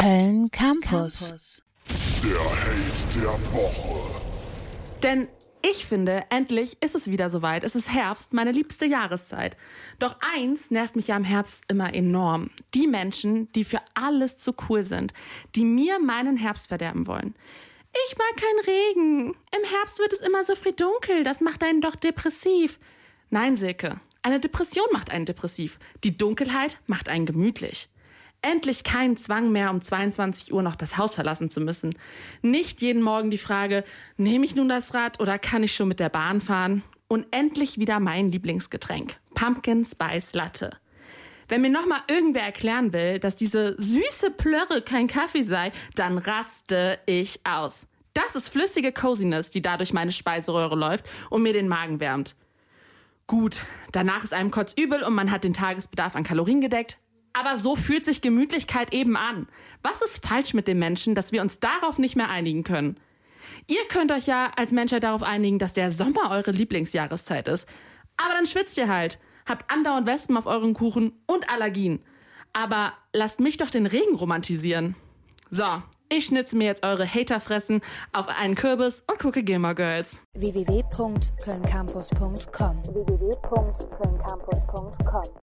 Köln Campus. Der Hate der Woche. Denn ich finde, endlich ist es wieder soweit. Es ist Herbst, meine liebste Jahreszeit. Doch eins nervt mich ja im Herbst immer enorm. Die Menschen, die für alles zu cool sind, die mir meinen Herbst verderben wollen. Ich mag keinen Regen. Im Herbst wird es immer so früh dunkel. Das macht einen doch depressiv. Nein, Silke. Eine Depression macht einen depressiv. Die Dunkelheit macht einen gemütlich. Endlich kein Zwang mehr, um 22 Uhr noch das Haus verlassen zu müssen. Nicht jeden Morgen die Frage, nehme ich nun das Rad oder kann ich schon mit der Bahn fahren? Und endlich wieder mein Lieblingsgetränk, Pumpkin Spice Latte. Wenn mir nochmal irgendwer erklären will, dass diese süße Plörre kein Kaffee sei, dann raste ich aus. Das ist flüssige Coziness, die da durch meine Speiseröhre läuft und mir den Magen wärmt. Gut, danach ist einem kotzübel und man hat den Tagesbedarf an Kalorien gedeckt. Aber so fühlt sich Gemütlichkeit eben an. Was ist falsch mit dem Menschen, dass wir uns darauf nicht mehr einigen können? Ihr könnt euch ja als Menschheit darauf einigen, dass der Sommer eure Lieblingsjahreszeit ist. Aber dann schwitzt ihr halt, habt andauernd Wespen auf euren Kuchen und Allergien. Aber lasst mich doch den Regen romantisieren. So, ich schnitze mir jetzt eure Haterfressen auf einen Kürbis und gucke Gilmore Girls. www.kölncampus.com www.kölncampus.com